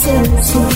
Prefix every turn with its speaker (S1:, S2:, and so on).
S1: So to.